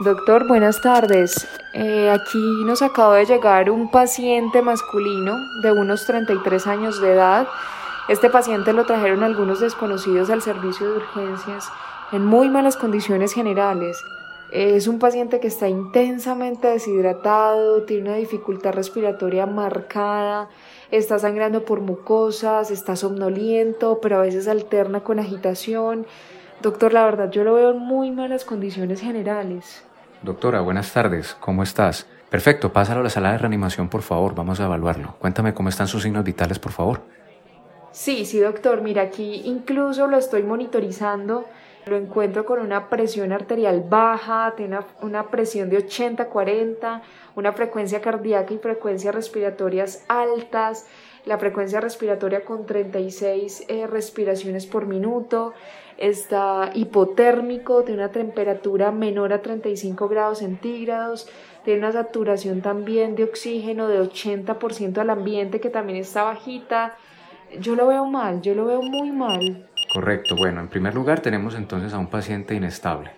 Doctor, buenas tardes. Eh, aquí nos acaba de llegar un paciente masculino de unos 33 años de edad. Este paciente lo trajeron algunos desconocidos al servicio de urgencias en muy malas condiciones generales. Es un paciente que está intensamente deshidratado, tiene una dificultad respiratoria marcada, está sangrando por mucosas, está somnoliento, pero a veces alterna con agitación. Doctor, la verdad yo lo veo en muy malas condiciones generales. Doctora, buenas tardes. ¿Cómo estás? Perfecto, pásalo a la sala de reanimación, por favor. Vamos a evaluarlo. Cuéntame cómo están sus signos vitales, por favor. Sí, sí, doctor. Mira, aquí incluso lo estoy monitorizando. Lo encuentro con una presión arterial baja, tiene una, presión de 80-40, una frecuencia cardíaca y frecuencias respiratorias altas, la frecuencia respiratoria con 36 eh, respiraciones por minuto, está hipotérmico, tiene una temperatura menor a 35 grados centígrados, tiene una saturación también de oxígeno de 80% al ambiente que también está bajita. Yo lo veo mal, yo lo veo muy mal. Correcto, bueno, en primer lugar tenemos entonces a un paciente inestable.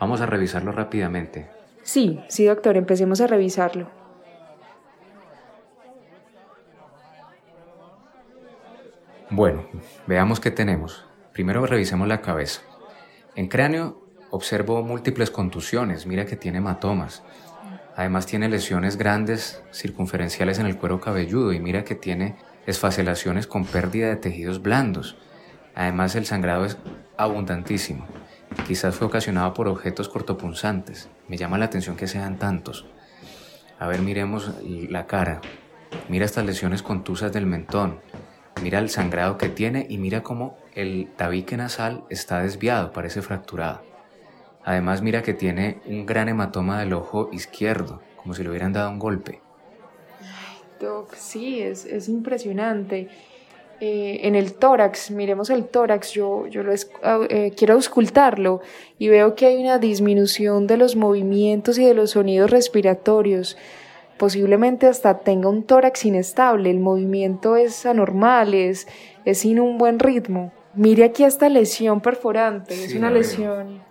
Vamos a revisarlo rápidamente. Sí, sí, doctor, empecemos a revisarlo. Bueno, veamos qué tenemos. Primero revisemos la cabeza. En cráneo observo múltiples contusiones, mira que tiene hematomas. Además tiene lesiones grandes circunferenciales en el cuero cabelludo y mira que tiene esfacelaciones con pérdida de tejidos blandos. Además el sangrado es abundantísimo. Quizás fue ocasionado por objetos cortopunzantes. Me llama la atención que sean tantos. A ver, miremos la cara. Mira estas lesiones contusas del mentón. Mira el sangrado que tiene y mira cómo el tabique nasal está desviado, parece fracturado. Además mira que tiene un gran hematoma del ojo izquierdo, como si le hubieran dado un golpe. Doc, sí, es, es impresionante. Eh, en el tórax, miremos el tórax, yo, yo lo eh, quiero auscultarlo y veo que hay una disminución de los movimientos y de los sonidos respiratorios. Posiblemente hasta tenga un tórax inestable, el movimiento es anormal, es, es sin un buen ritmo. Mire aquí esta lesión perforante, es una lesión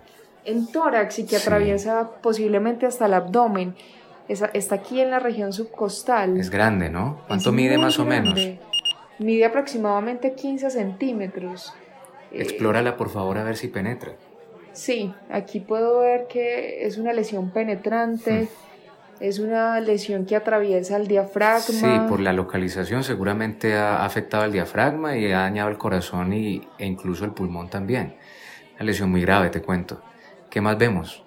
en tórax y que atraviesa posiblemente hasta el abdomen. está aquí en la región subcostal. Es grande, ¿no? ¿Cuánto mide más o menos? Mide aproximadamente 15 centímetros. Explórala por favor a ver si penetra. Sí, aquí puedo ver que es una lesión penetrante. Hmm. Es una lesión que atraviesa el diafragma. Sí, por la localización seguramente ha afectado el diafragma y ha dañado el corazón y, e incluso el pulmón también. Una lesión muy grave, te cuento. ¿Qué más vemos?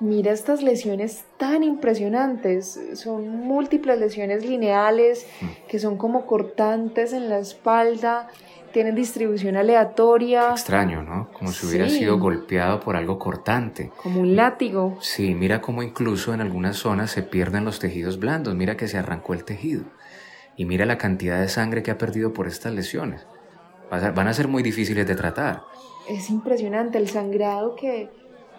Mira estas lesiones tan impresionantes. Son múltiples lesiones lineales mm. que son como cortantes en la espalda tienen distribución aleatoria. extraño, ¿no? Como si hubiera sido golpeado por algo cortante. Como un látigo. Sí, mira cómo incluso en algunas zonas se pierden los tejidos blandos. Mira que se arrancó el tejido. Y mira la cantidad de sangre que ha perdido por estas lesiones. Van a ser muy difíciles de tratar. Es impresionante el sangrado que,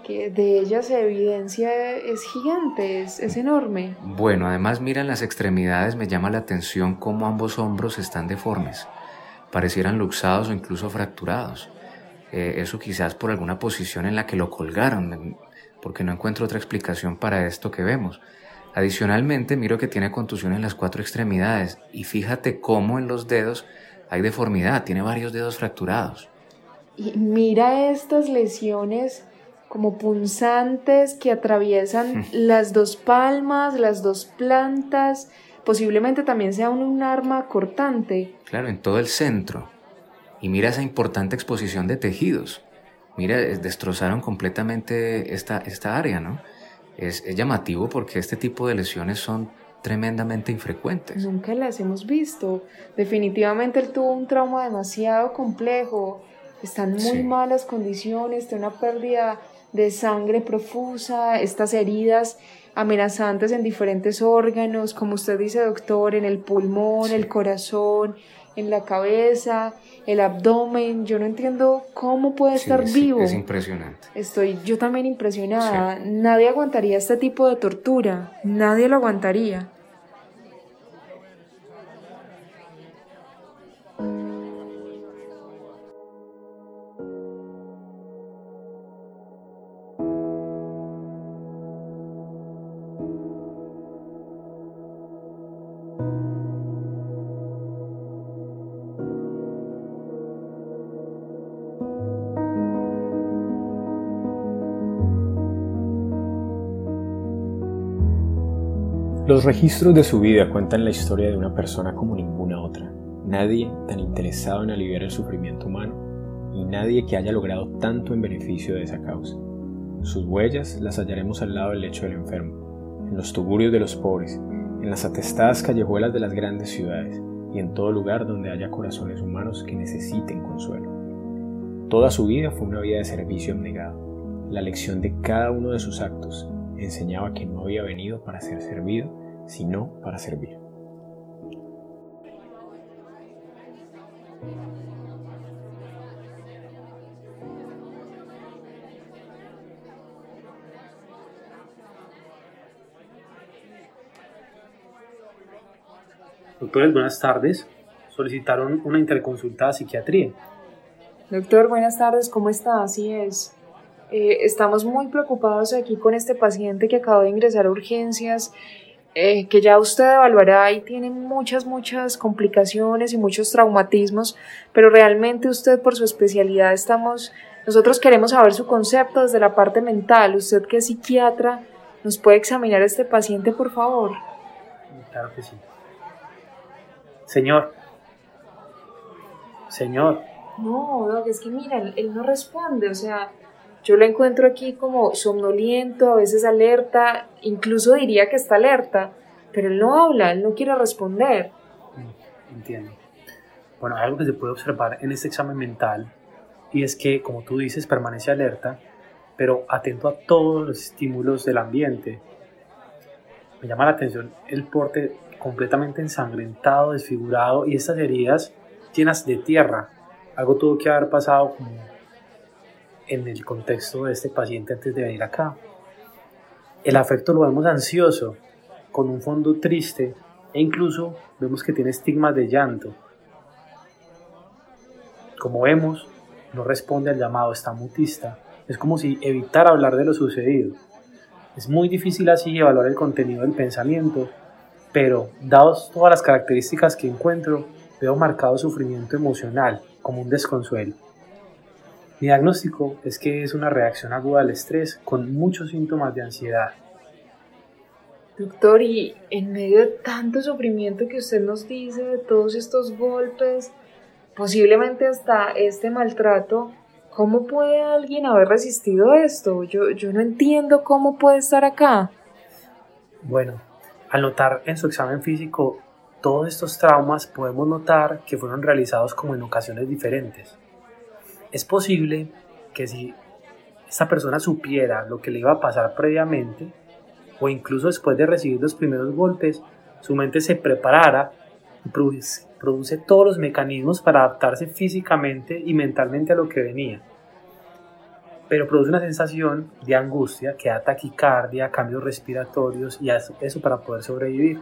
que de ella se evidencia es gigante, es, es, enorme. Bueno, además mira en las extremidades, me llama la atención cómo ambos hombros están deformes parecieran luxados o incluso fracturados. Eh, eso quizás por alguna posición en la que lo colgaron, porque no encuentro otra explicación para esto que vemos. Adicionalmente, miro que tiene contusión en las cuatro extremidades y fíjate cómo en los dedos hay deformidad, tiene varios dedos fracturados. Y mira estas lesiones como punzantes que atraviesan las dos palmas, las dos plantas, posiblemente también sea un, arma cortante. Claro, en todo el centro. Y mira esa importante exposición de tejidos. Mira, destrozaron completamente esta, esta área, ¿no? Es, es, llamativo porque este tipo de lesiones son tremendamente infrecuentes. Nunca las hemos visto. Definitivamente él tuvo un trauma demasiado complejo. Están muy malas condiciones, tiene una pérdida de sangre profusa, estas heridas amenazantes en diferentes órganos, como usted dice, doctor, en el pulmón, el corazón, en la cabeza, el abdomen. Yo no entiendo cómo puede estar vivo. Es impresionante. Estoy yo también impresionada. Nadie aguantaría este tipo de tortura. Nadie lo aguantaría. Los registros de su vida cuentan la historia de una persona como ninguna otra. Nadie tan interesado en aliviar el sufrimiento humano y nadie que haya logrado tanto en beneficio de esa causa. Sus huellas las hallaremos al lado del lecho del enfermo, en los tugurios de los pobres, en las atestadas callejuelas de las grandes ciudades y en todo lugar donde haya corazones humanos que necesiten consuelo. Toda su vida fue una vida de servicio abnegado. La lección de cada uno de sus actos enseñaba que no había venido para ser servido, sino para servir. Doctores, buenas tardes. Solicitaron una interconsulta a psiquiatría. Doctor, buenas tardes, ¿cómo está? Así es. Eh, estamos muy preocupados aquí con este paciente que acaba de ingresar a urgencias, eh, que ya usted evaluará y tiene muchas, muchas complicaciones y muchos traumatismos, pero realmente usted por su especialidad estamos, nosotros queremos saber su concepto desde la parte mental. Usted que es psiquiatra, ¿nos puede examinar a este paciente, por favor? Claro que sí. Señor. Señor. No, Doc, es que mira, él, no responde, o sea, yo lo encuentro aquí como somnoliento, a veces alerta, incluso diría que está alerta, pero él no habla, él no quiere responder. Mm, entiendo. Bueno, algo que se puede observar en este examen mental y es que, como tú dices, permanece alerta, pero atento a todos los estímulos del ambiente. Me llama la atención el porte completamente ensangrentado, desfigurado y estas heridas llenas de tierra. Algo tuvo que haber pasado en el contexto de este paciente antes de venir acá. El afecto lo vemos ansioso, con un fondo triste e incluso vemos que tiene estigmas de llanto. Como vemos, no responde al llamado, está mutista. Es como si evitara hablar de lo sucedido. Es muy difícil así evaluar el contenido del pensamiento pero dados todas las características que encuentro, veo marcado sufrimiento emocional, como un desconsuelo. Mi diagnóstico es que es una reacción aguda al estrés con muchos síntomas de ansiedad. Doctor, y en medio de tanto sufrimiento que usted nos dice, de todos estos golpes, posiblemente hasta este maltrato, ¿cómo puede alguien haber resistido esto? Yo, yo no entiendo cómo puede estar acá. Bueno, al notar en su examen físico todos estos traumas, podemos notar que fueron realizados como en ocasiones diferentes. Es posible que si esta persona supiera lo que le iba a pasar previamente, o incluso después de recibir los primeros golpes, su mente se preparara y produce, produce todos los mecanismos para adaptarse físicamente y mentalmente a lo que venía pero produce una sensación de angustia que da taquicardia, cambios respiratorios y eso para poder sobrevivir.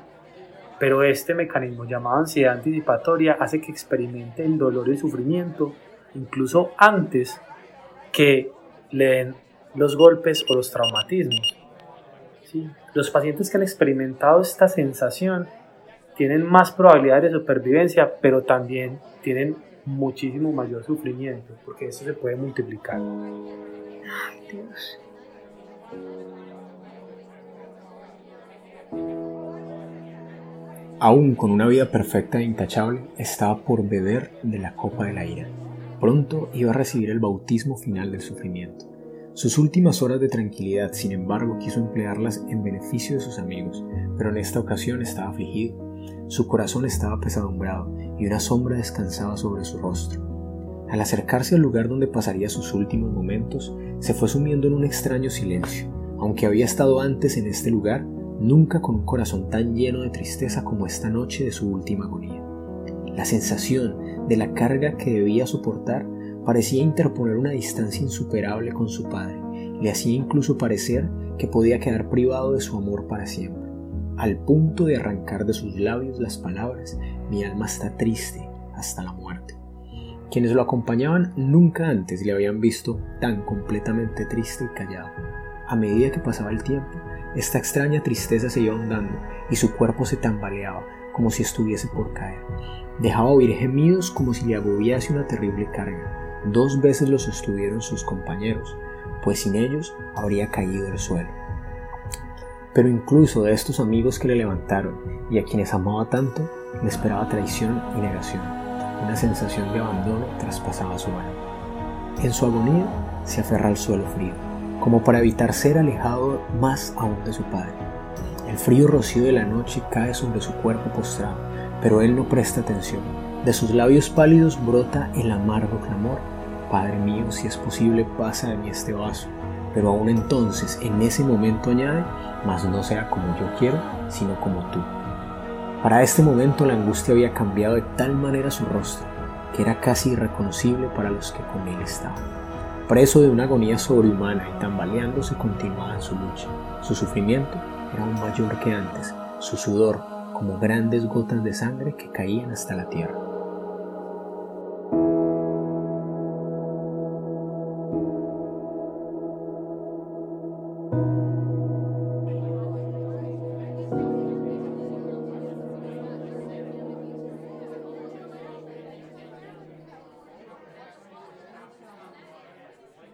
Pero este mecanismo llamado ansiedad anticipatoria hace que experimente el dolor y el sufrimiento incluso antes que le den los golpes o los traumatismos. Los pacientes que han experimentado esta sensación tienen más probabilidades de supervivencia, pero también tienen muchísimo mayor sufrimiento, porque esto se puede multiplicar. Aún con una vida perfecta e intachable, estaba por beber de la copa de la ira. Pronto iba a recibir el bautismo final del sufrimiento. Sus últimas horas de tranquilidad, sin embargo, quiso emplearlas en beneficio de sus amigos, pero en esta ocasión estaba afligido. Su corazón estaba pesadumbrado y una sombra descansaba sobre su rostro. Al acercarse al lugar donde pasaría sus últimos momentos, se fue sumiendo en un extraño silencio. Aunque había estado antes en este lugar, nunca con un corazón tan lleno de tristeza como esta noche de su última agonía. La sensación de la carga que debía soportar parecía interponer una distancia insuperable con su padre, le hacía incluso parecer que podía quedar privado de su amor para siempre, al punto de arrancar de sus labios las palabras, mi alma está triste hasta la muerte. Quienes lo acompañaban nunca antes le habían visto tan completamente triste y callado. A medida que pasaba el tiempo, esta extraña tristeza se iba ahondando y su cuerpo se tambaleaba como si estuviese por caer. Dejaba oír gemidos como si le agobiase una terrible carga. Dos veces lo sostuvieron sus compañeros, pues sin ellos habría caído el suelo. Pero incluso de estos amigos que le levantaron y a quienes amaba tanto, le esperaba traición y negación. Una sensación de abandono traspasaba su alma. En su agonía se aferra al suelo frío, como para evitar ser alejado más aún de su padre. El frío rocío de la noche cae sobre su cuerpo postrado, pero él no presta atención. De sus labios pálidos brota el amargo clamor. Padre mío, si es posible, pasa de mí este vaso. Pero aún entonces, en ese momento añade, mas no sea como yo quiero, sino como tú. Para este momento la angustia había cambiado de tal manera su rostro, que era casi irreconocible para los que con él estaban. Preso de una agonía sobrehumana y tambaleándose continuaba en su lucha. Su sufrimiento era aún mayor que antes, su sudor como grandes gotas de sangre que caían hasta la tierra.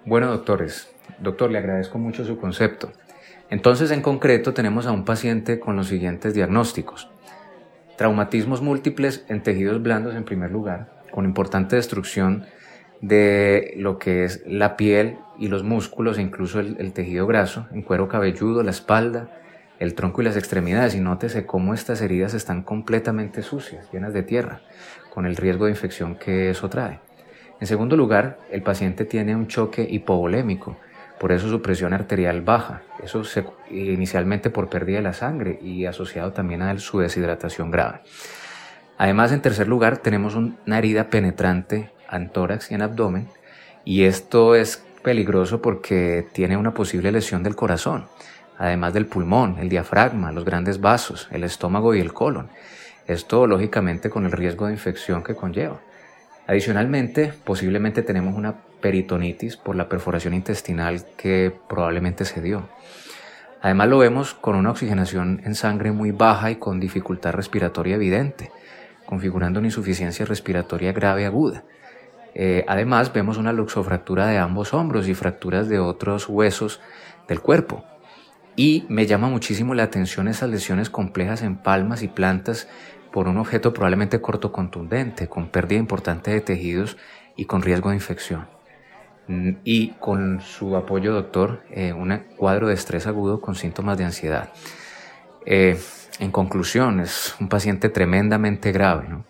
Bueno, doctores, doctor, le agradezco mucho su concepto. Entonces, en concreto, tenemos a un paciente con los siguientes diagnósticos. Traumatismos múltiples en tejidos blandos en primer lugar, con importante destrucción de lo que es la piel y los músculos e incluso el, tejido graso, en cuero cabelludo, la espalda, el tronco y las extremidades. Y nótese cómo estas heridas están completamente sucias, llenas de tierra, con el riesgo de infección que eso trae. En segundo lugar, el paciente tiene un choque hipovolémico, por eso su presión arterial baja, eso inicialmente por pérdida de la sangre y asociado también a su deshidratación grave. Además, en tercer lugar, tenemos una herida penetrante en tórax y en abdomen y esto es peligroso porque tiene una posible lesión del corazón, además del pulmón, el diafragma, los grandes vasos, el estómago y el colon. Esto lógicamente con el riesgo de infección que conlleva. Adicionalmente, posiblemente tenemos una peritonitis por la perforación intestinal que probablemente se dio. Además lo vemos con una oxigenación en sangre muy baja y con dificultad respiratoria evidente, configurando una insuficiencia respiratoria grave aguda. Eh, además vemos una luxofractura de ambos hombros y fracturas de otros huesos del cuerpo. Y me llama muchísimo la atención esas lesiones complejas en palmas y plantas por un objeto probablemente corto contundente, con pérdida importante de tejidos y con riesgo de infección. Mm, y con su apoyo, doctor, eh, un cuadro de estrés agudo con síntomas de ansiedad. Eh, en conclusión, es un paciente tremendamente grave, ¿no?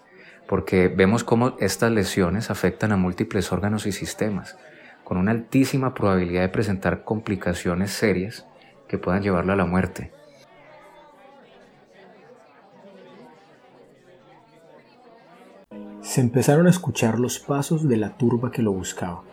porque vemos cómo estas lesiones afectan a múltiples órganos y sistemas, con una altísima probabilidad de presentar complicaciones serias que puedan llevarlo a la muerte. Se empezaron a escuchar los pasos de la turba que lo buscaba.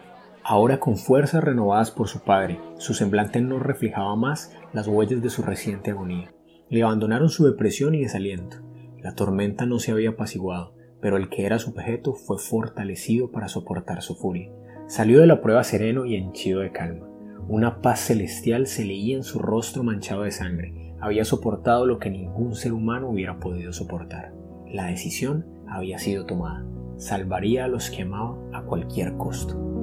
Ahora con fuerzas renovadas por su padre, su semblante no reflejaba más las huellas de su reciente agonía. Le abandonaron su depresión y desaliento. La tormenta no se había apaciguado, pero el que era su objeto fue fortalecido para soportar su furia. Salió de la prueba sereno y henchido de calma. Una paz celestial se leía en su rostro manchado de sangre. Había soportado lo que ningún ser humano hubiera podido soportar. La decisión había sido tomada. Salvaría a los que amaba a cualquier costo.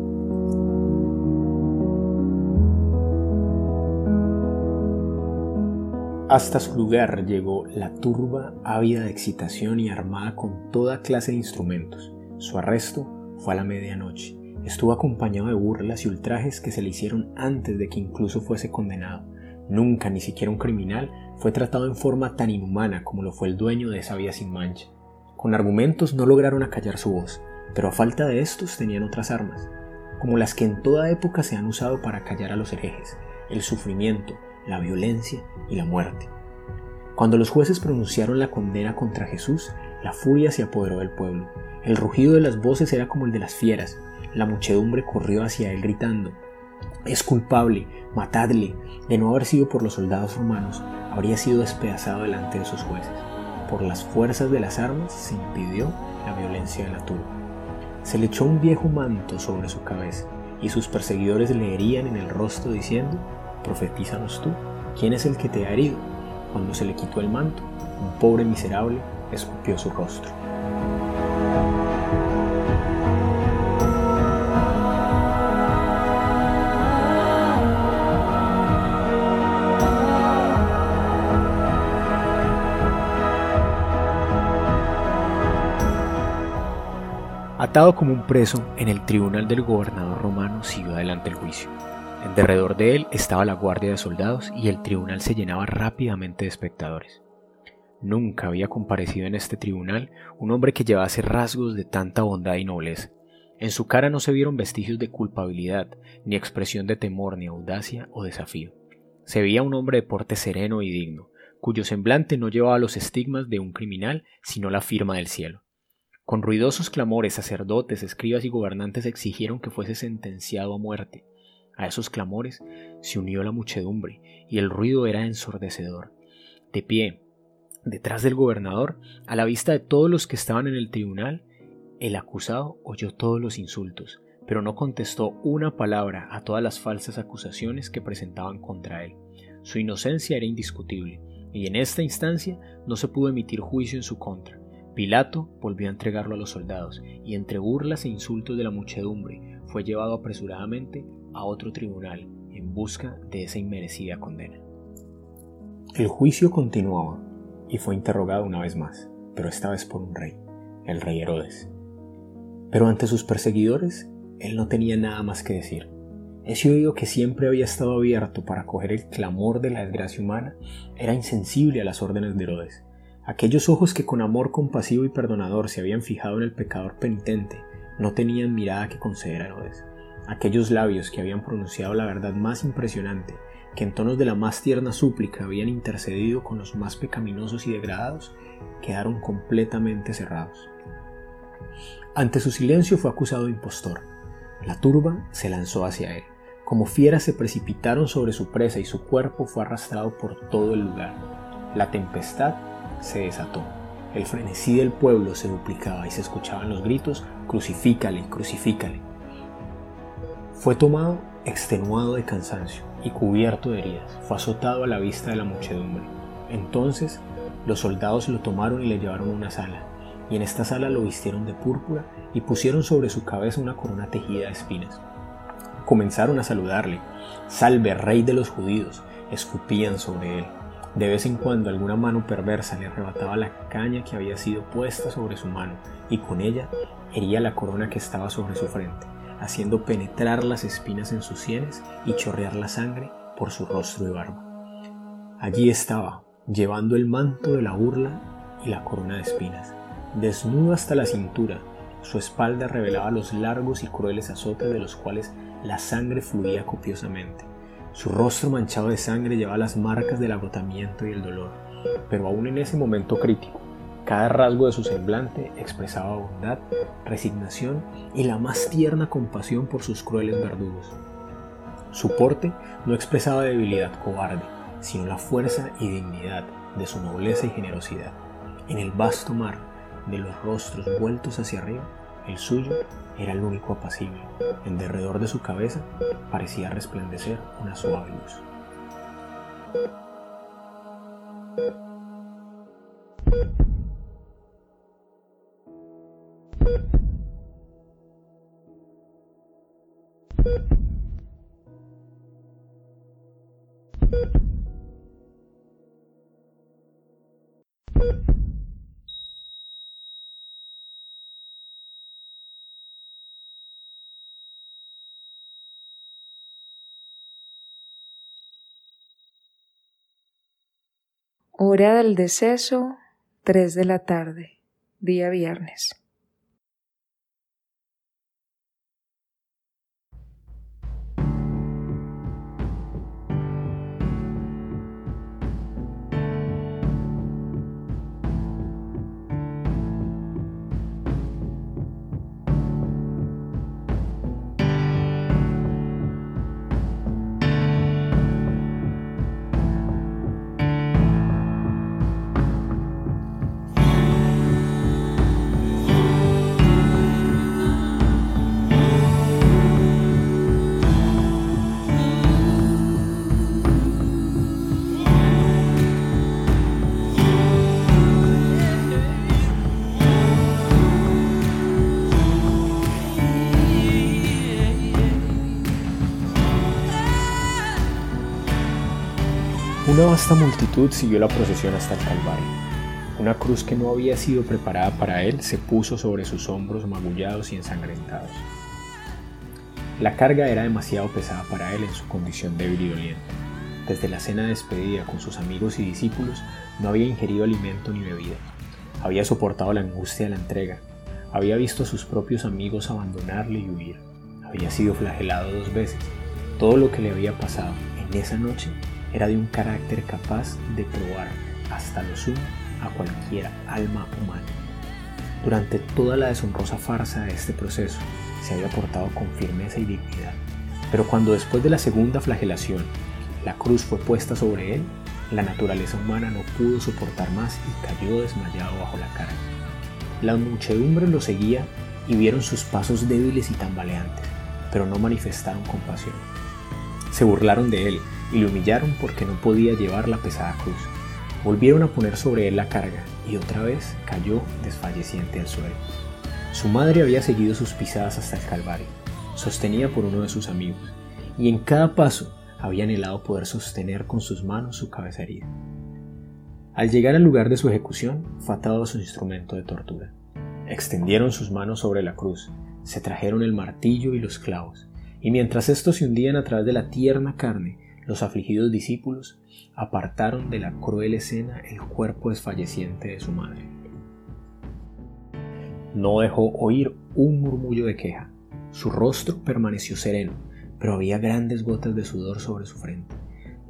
Hasta su lugar llegó la turba ávida de excitación y armada con toda clase de instrumentos. Su arresto fue a la medianoche. Estuvo acompañado de burlas y ultrajes que se le hicieron antes de que incluso fuese condenado. Nunca, ni siquiera un criminal, fue tratado en forma tan inhumana como lo fue el dueño de esa vía sin mancha. Con argumentos no lograron acallar su voz, pero a falta de estos tenían otras armas, como las que en toda época se han usado para callar a los herejes, el sufrimiento, la violencia y la muerte. Cuando los jueces pronunciaron la condena contra Jesús, la furia se apoderó del pueblo. El rugido de las voces era como el de las fieras. La muchedumbre corrió hacia él gritando, es culpable, matadle. De no haber sido por los soldados romanos, habría sido despedazado delante de sus jueces por las fuerzas de las armas se impidió la violencia de la turba. Se le echó un viejo manto sobre su cabeza y sus perseguidores le herían en el rostro diciendo, profetízanos tú, ¿quién es el que te ha herido? Cuando se le quitó el manto, un pobre miserable escupió su rostro. Atado como un preso en el tribunal del gobernador romano, siguió adelante el juicio. En derredor de él estaba la guardia de soldados y el tribunal se llenaba rápidamente de espectadores. Nunca había comparecido en este tribunal un hombre que llevase rasgos de tanta bondad y nobleza. En su cara no se vieron vestigios de culpabilidad, ni expresión de temor, ni audacia o desafío. Se veía un hombre de porte sereno y digno, cuyo semblante no llevaba los estigmas de un criminal, sino la firma del cielo. Con ruidosos clamores, sacerdotes, escribas y gobernantes exigieron que fuese sentenciado a muerte. A esos clamores se unió la muchedumbre, y el ruido era ensordecedor. De pie, detrás del gobernador, a la vista de todos los que estaban en el tribunal, el acusado oyó todos los insultos, pero no contestó una palabra a todas las falsas acusaciones que presentaban contra él. Su inocencia era indiscutible, y en esta instancia no se pudo emitir juicio en su contra. Pilato volvió a entregarlo a los soldados, y entre burlas e insultos de la muchedumbre fue llevado apresuradamente a otro tribunal en busca de esa inmerecida condena. El juicio continuaba y fue interrogado una vez más, pero esta vez por un rey, el rey Herodes. Pero ante sus perseguidores, él no tenía nada más que decir. Ese oído que siempre había estado abierto para acoger el clamor de la desgracia humana era insensible a las órdenes de Herodes Aquellos ojos que con amor compasivo y perdonador se habían fijado en el pecador penitente no tenían mirada que conceder a Herodes. Aquellos labios que habían pronunciado la verdad más impresionante, que en tonos de la más tierna súplica habían intercedido con los más pecaminosos y degradados, quedaron completamente cerrados. Ante su silencio fue acusado de impostor. La turba se lanzó hacia él. Como fieras se precipitaron sobre su presa y su cuerpo fue arrastrado por todo el lugar. La tempestad se desató. El frenesí del pueblo se duplicaba y se escuchaban los gritos, crucifícale, crucifícale. Fue tomado extenuado de cansancio y cubierto de heridas, fue azotado a la vista de la muchedumbre. Entonces los soldados lo tomaron y le llevaron a una sala, y en esta sala lo vistieron de púrpura y pusieron sobre su cabeza una corona tejida de espinas. Comenzaron a saludarle, Salve, rey de los judíos, escupían sobre él. De vez en cuando alguna mano perversa le arrebataba la caña que había sido puesta sobre su mano y con ella hería la corona que estaba sobre su frente, haciendo penetrar las espinas en sus sienes y chorrear la sangre por su rostro y barba. Allí estaba, llevando el manto de la burla y la corona de espinas, desnudo hasta la cintura, su espalda revelaba los largos y crueles azotes de los cuales la sangre fluía copiosamente. Su rostro manchado de sangre llevaba las marcas del agotamiento y el dolor, pero aún en ese momento crítico, cada rasgo de su semblante expresaba bondad, resignación y la más tierna compasión por sus crueles verdugos. Su porte no expresaba debilidad cobarde, sino la fuerza y dignidad de su nobleza y generosidad. En el vasto mar de los rostros vueltos hacia arriba, el suyo era el único apacible. En derredor de su cabeza parecía resplandecer una suave luz. Hora del deceso, 3 de la tarde, día viernes. Una vasta multitud siguió la procesión hasta el Calvario. Una cruz que no había sido preparada para él se puso sobre sus hombros magullados y ensangrentados. La carga era demasiado pesada para él en su condición débil y doliente. Desde la cena de despedida con sus amigos y discípulos no había ingerido alimento ni bebida. Había soportado la angustia de la entrega. Había visto a sus propios amigos abandonarle y huir. Había sido flagelado dos veces. Todo lo que le había pasado en esa noche era de un carácter capaz de probar hasta lo sumo a cualquier alma humana. Durante toda la deshonrosa farsa de este proceso, se había portado con firmeza y dignidad. Pero cuando después de la segunda flagelación, la cruz fue puesta sobre él, la naturaleza humana no pudo soportar más y cayó desmayado bajo la cara. La muchedumbre lo seguía y vieron sus pasos débiles y tambaleantes, pero no manifestaron compasión. Se burlaron de él y lo humillaron porque no podía llevar la pesada cruz. Volvieron a poner sobre él la carga y otra vez cayó desfalleciente al suelo. Su madre había seguido sus pisadas hasta el Calvario, sostenida por uno de sus amigos, y en cada paso había anhelado poder sostener con sus manos su cabeza herida. Al llegar al lugar de su ejecución, fue atado a su instrumento de tortura. Extendieron sus manos sobre la cruz, se trajeron el martillo y los clavos, y mientras estos se hundían a través de la tierna carne, los afligidos discípulos apartaron de la cruel escena el cuerpo desfalleciente de su madre. No dejó oír un murmullo de queja. Su rostro permaneció sereno, pero había grandes gotas de sudor sobre su frente.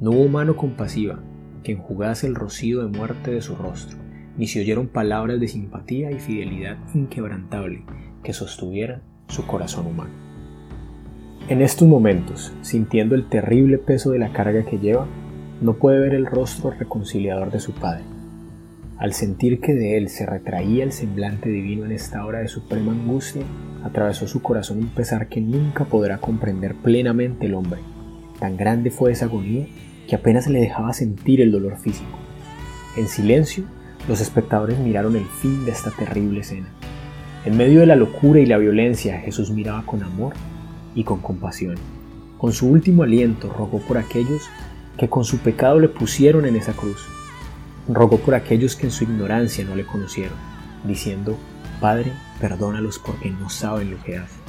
No hubo mano compasiva que enjugase el rocío de muerte de su rostro, ni se oyeron palabras de simpatía y fidelidad inquebrantable que sostuvieran su corazón humano. En estos momentos, sintiendo el terrible peso de la carga que lleva, no puede ver el rostro reconciliador de su Padre. Al sentir que de él se retraía el semblante divino en esta hora de suprema angustia, atravesó su corazón un pesar que nunca podrá comprender plenamente el hombre. Tan grande fue esa agonía que apenas le dejaba sentir el dolor físico. En silencio, los espectadores miraron el fin de esta terrible escena. En medio de la locura y la violencia, Jesús miraba con amor y con compasión. Con su último aliento rogó por aquellos que con su pecado le pusieron en esa cruz. Rogó por aquellos que en su ignorancia no le conocieron, diciendo, Padre, perdónalos porque no saben lo que hacen.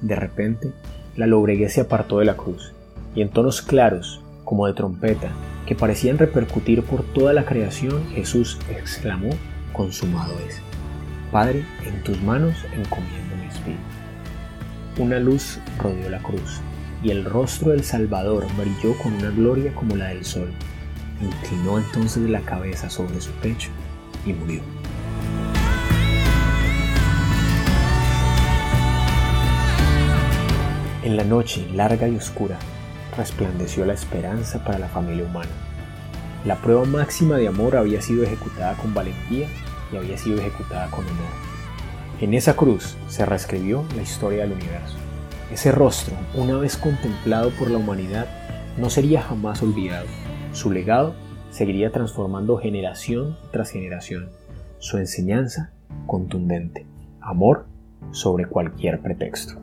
De repente, la lobreguez se apartó de la cruz, y en tonos claros, como de trompeta, que parecían repercutir por toda la creación, Jesús exclamó, consumado es. Padre, en tus manos encomiendo mi espíritu. Una luz rodeó la cruz, y el rostro del Salvador brilló con una gloria como la del sol. Inclinó entonces la cabeza sobre su pecho y murió. En la noche larga y oscura resplandeció la esperanza para la familia humana. La prueba máxima de amor había sido ejecutada con valentía y había sido ejecutada con honor. En esa cruz se reescribió la historia del universo. Ese rostro, una vez contemplado por la humanidad, no sería jamás olvidado. Su legado seguiría transformando generación tras generación. Su enseñanza contundente. Amor sobre cualquier pretexto.